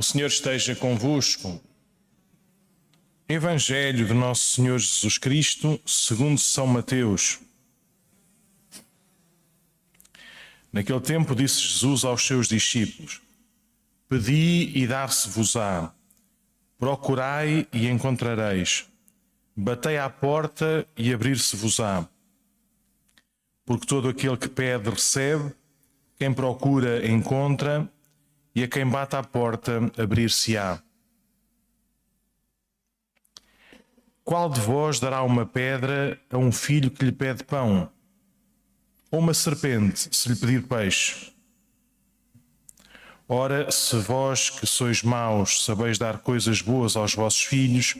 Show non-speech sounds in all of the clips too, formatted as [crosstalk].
O Senhor esteja convosco. Evangelho de Nosso Senhor Jesus Cristo, segundo São Mateus. Naquele tempo disse Jesus aos seus discípulos: Pedi e dar-se-vos-á, procurai e encontrareis, batei à porta e abrir-se-vos-á. Porque todo aquele que pede recebe, quem procura encontra e a quem bate à porta abrir-se-á. Qual de vós dará uma pedra a um filho que lhe pede pão? Ou uma serpente se lhe pedir peixe? Ora, se vós que sois maus sabeis dar coisas boas aos vossos filhos,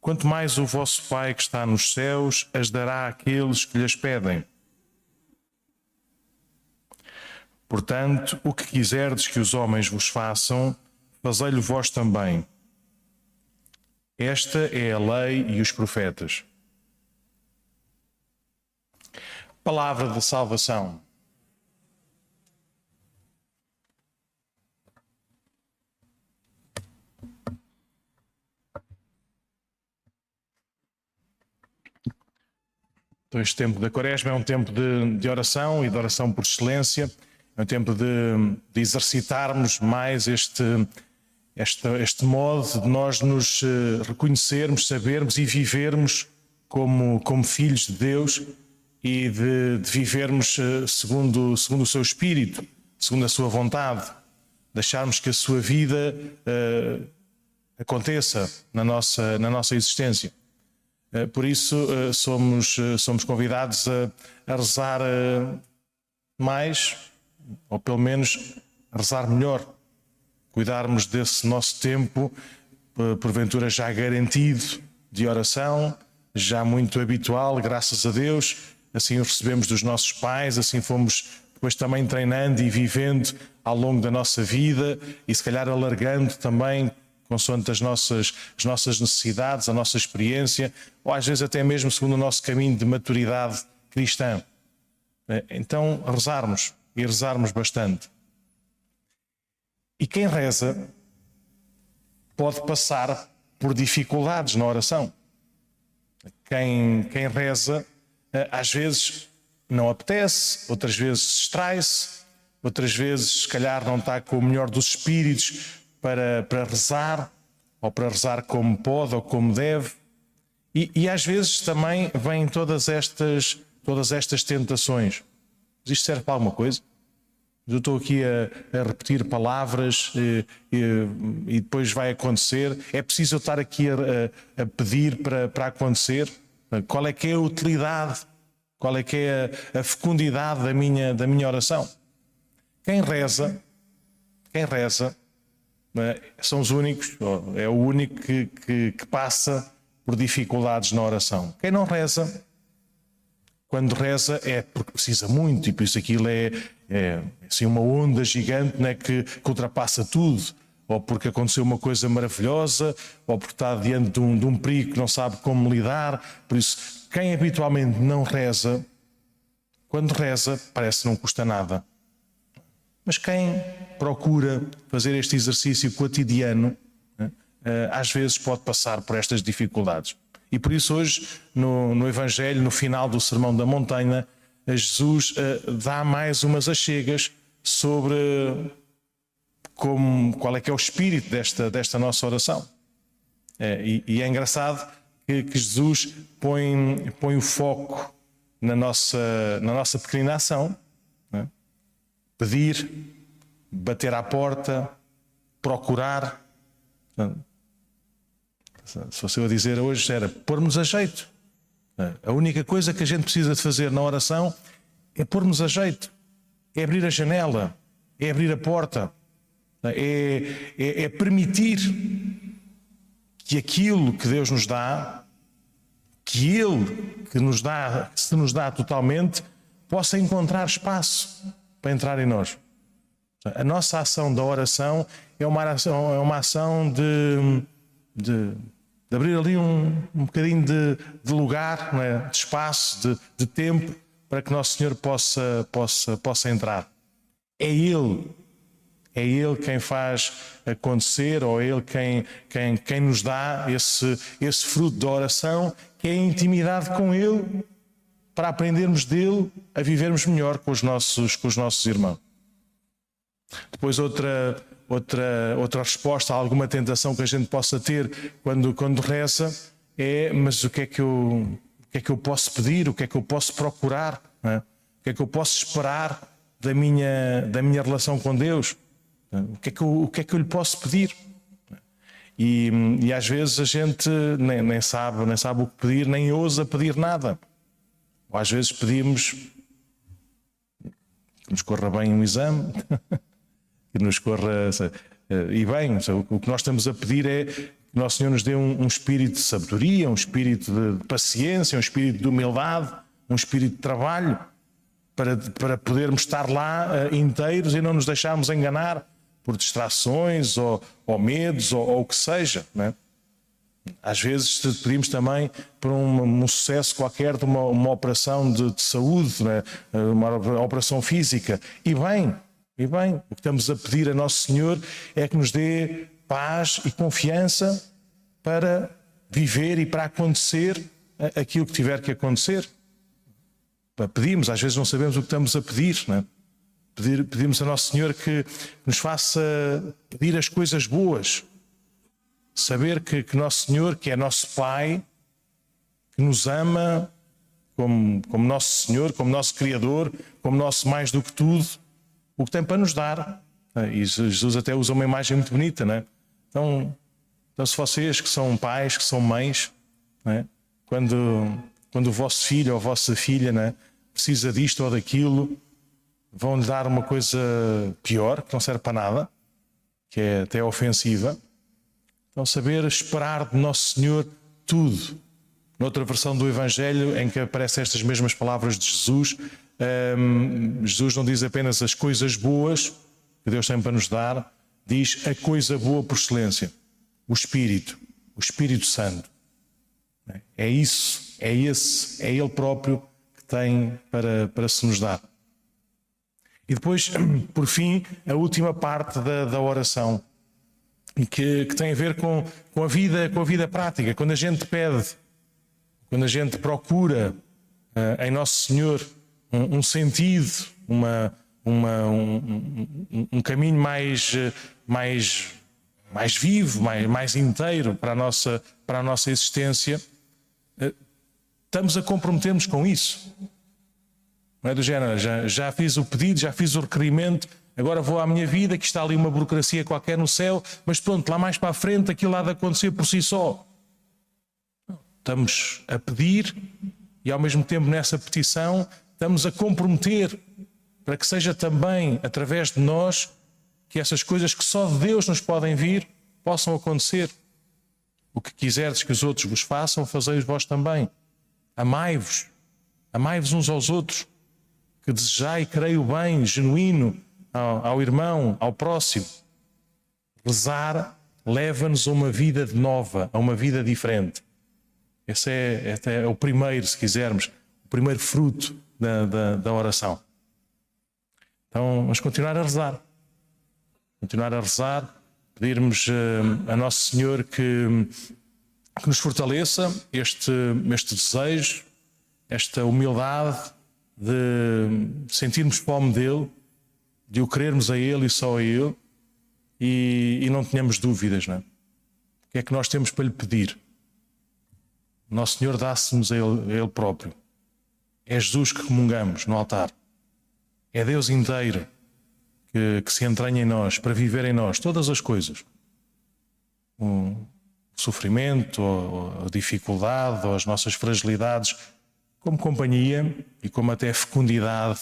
quanto mais o vosso Pai que está nos céus as dará àqueles que lhes pedem. Portanto, o que quiserdes que os homens vos façam, fazei-lo vós também. Esta é a lei e os profetas. Palavra de salvação. Então, este tempo da Quaresma é um tempo de, de oração e de oração por excelência é um tempo de, de exercitarmos mais este, este, este modo de nós nos eh, reconhecermos, sabermos e vivermos como, como filhos de Deus e de, de vivermos eh, segundo, segundo o seu espírito, segundo a sua vontade, deixarmos que a sua vida uh, aconteça na nossa, na nossa existência. Por isso, somos, somos convidados a, a rezar mais ou pelo menos rezar melhor, cuidarmos desse nosso tempo, eh, porventura já garantido de oração, já muito habitual, graças a Deus. Assim o recebemos dos nossos pais, assim fomos depois também treinando e vivendo ao longo da nossa vida e se calhar alargando também consoante as nossas, as nossas necessidades, a nossa experiência, ou às vezes até mesmo segundo o nosso caminho de maturidade cristã. Eh, então, rezarmos, e rezarmos bastante. E quem reza pode passar por dificuldades na oração. Quem, quem reza, eh, às vezes não apetece, outras vezes distrai-se, outras vezes, se calhar, não está com o melhor dos espíritos para, para rezar, ou para rezar como pode ou como deve. E, e às vezes também vêm todas estas, todas estas tentações. Isto serve para alguma coisa? Eu estou aqui a, a repetir palavras e, e, e, depois vai acontecer. É preciso eu estar aqui a, a, pedir para, para acontecer? Qual é que é a utilidade? Qual é que é a, a fecundidade da minha, da minha oração? Quem reza, quem reza, é? são os únicos, é o único que, que, que passa por dificuldades na oração. Quem não reza, quando reza é porque precisa muito e por isso aquilo é, é assim, uma onda gigante né, que, que, ultrapassa tudo. Ou porque aconteceu uma coisa maravilhosa, ou porque está diante de um, de um perigo que não sabe como lidar. Por isso, quem habitualmente não reza, quando reza, parece que não custa nada. Mas quem procura fazer este exercício cotidiano, né, às vezes pode passar por estas dificuldades. E por isso, hoje, no, no Evangelho, no final do Sermão da Montanha, Jesus uh, dá mais umas achegas sobre como, qual é que é o espírito desta, desta nossa oração. É, e, e, é engraçado que, que, Jesus põe, põe o foco na nossa, na nossa pequenina ação. Né? Pedir, bater à porta, procurar. Se fosse eu a dizer hoje, era pôr-nos a jeito. A única coisa que a gente precisa de fazer na oração é pôr-nos a jeito, é abrir a janela, é abrir a porta, é, é, é permitir que aquilo que Deus nos dá, que Ele que nos dá, se nos dá totalmente, possa encontrar espaço para entrar em nós. A nossa ação da oração é uma ação, é uma ação de, de de abrir ali um, um bocadinho de, de lugar, é? de espaço, de, de, tempo, para que Nosso Senhor possa, possa, possa entrar. É Ele É Ele quem faz acontecer, ou é Ele quem, quem, quem nos dá esse, esse fruto da oração, que é a intimidade com Ele, para aprendermos dele a vivermos melhor com os nossos, com os nossos irmãos. Depois, outra, outra, outra resposta a alguma tentação que a gente possa ter quando, quando reza é: mas o que é que eu, o que é que eu posso pedir? O que é que eu posso procurar? É? O que é que eu posso esperar da minha, da minha relação com Deus? O que é que eu, o que é que eu lhe posso pedir? E, e às vezes a gente nem, nem, sabe, nem sabe o que pedir, nem ousa pedir nada. Ou às vezes pedimos que nos corra bem um exame, [laughs] que nos corra. E bem, o que nós estamos a pedir é que Nosso Senhor nos dê um, um espírito de sabedoria, um espírito de paciência, um espírito de humildade, um espírito de trabalho, para, para podermos estar lá uh, inteiros e não nos deixarmos enganar por distrações ou, ou medos ou, ou, o que seja. Né? Às vezes pedimos também por um, um sucesso qualquer de uma, uma operação de, de saúde, né? uma operação física. E bem, e bem, o que estamos a pedir a Nosso Senhor é que nos dê paz e confiança para viver e para acontecer aquilo que tiver que acontecer. Pedimos, às vezes não sabemos o que estamos a pedir, não é? Pedimos a Nosso Senhor que nos faça pedir as coisas boas. Saber que, que Nosso Senhor, que é nosso Pai, que nos ama como, como nosso Senhor, como nosso Criador, como nosso mais do que tudo, o que tem para nos dar. E Jesus até usa uma imagem muito bonita, não é? Então, então se vocês que são pais, que são mães, é? quando, quando o vosso filho ou a vossa filha é? precisa disto ou daquilo, vão-lhe dar uma coisa pior, que não serve para nada, que é até ofensiva. Então, saber esperar de Nosso Senhor tudo. Noutra versão do Evangelho, em que aparecem estas mesmas palavras de Jesus, um, Jesus não diz apenas as coisas boas que Deus tem para nos dar, diz a coisa boa por excelência, o Espírito, o Espírito Santo. É isso, é esse, é Ele próprio que tem para, para se nos dar. E depois, [clears throat] por fim, a última parte da, da oração, que, que, tem a ver com, com, a vida, com a vida prática. Quando a gente pede, quando a gente procura uh, em Nosso Senhor um, um sentido, uma, uma, um, um, caminho mais, mais, mais vivo, mais, mais inteiro para a nossa, para a nossa existência, uh, estamos a comprometermos com isso. Não é do género, já, já fiz o pedido, já fiz o requerimento, agora vou à minha vida, que está ali uma burocracia qualquer no céu, mas pronto, lá mais para a frente aquilo há de acontecer por si só. Estamos a pedir e ao mesmo tempo nessa petição estamos a comprometer para que seja também através de nós que essas coisas que só de Deus nos podem vir possam acontecer. O que quiserdes que os outros vos façam, fazei-os vós também. Amai-vos, amai-vos uns aos outros que desejai, creio bem, genuíno ao, ao irmão, ao próximo. Rezar leva-nos a uma vida nova, a uma vida diferente. Esse é, esse é o primeiro, se quisermos, o primeiro fruto da, da, da oração. Então, vamos continuar a rezar. Continuar a rezar, pedirmos uh, a Nosso Senhor que, que nos fortaleça este, este desejo, esta humildade de sentirmos fome dele, de o querermos a ele e só a ele, e, e não tenhamos dúvidas, não é? O que é que nós temos para lhe pedir? Nosso Senhor dá-se-nos a a ele próprio. É Jesus que comungamos no altar. É Deus inteiro que, que, se entranha em nós, para viver em nós todas as coisas. O sofrimento, a dificuldade, ou as nossas fragilidades, como companhia e como até fecundidade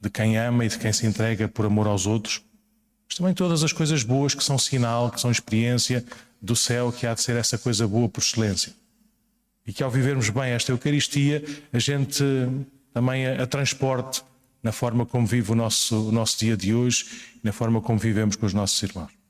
de quem ama e de quem se entrega por amor aos outros, mas também todas as coisas boas que são sinal, que são experiência do céu, que há de ser essa coisa boa por excelência. E que ao vivermos bem esta Eucaristia, a gente também a, a transporte na forma como vive o nosso, o nosso dia de hoje e na forma como vivemos com os nossos irmãos.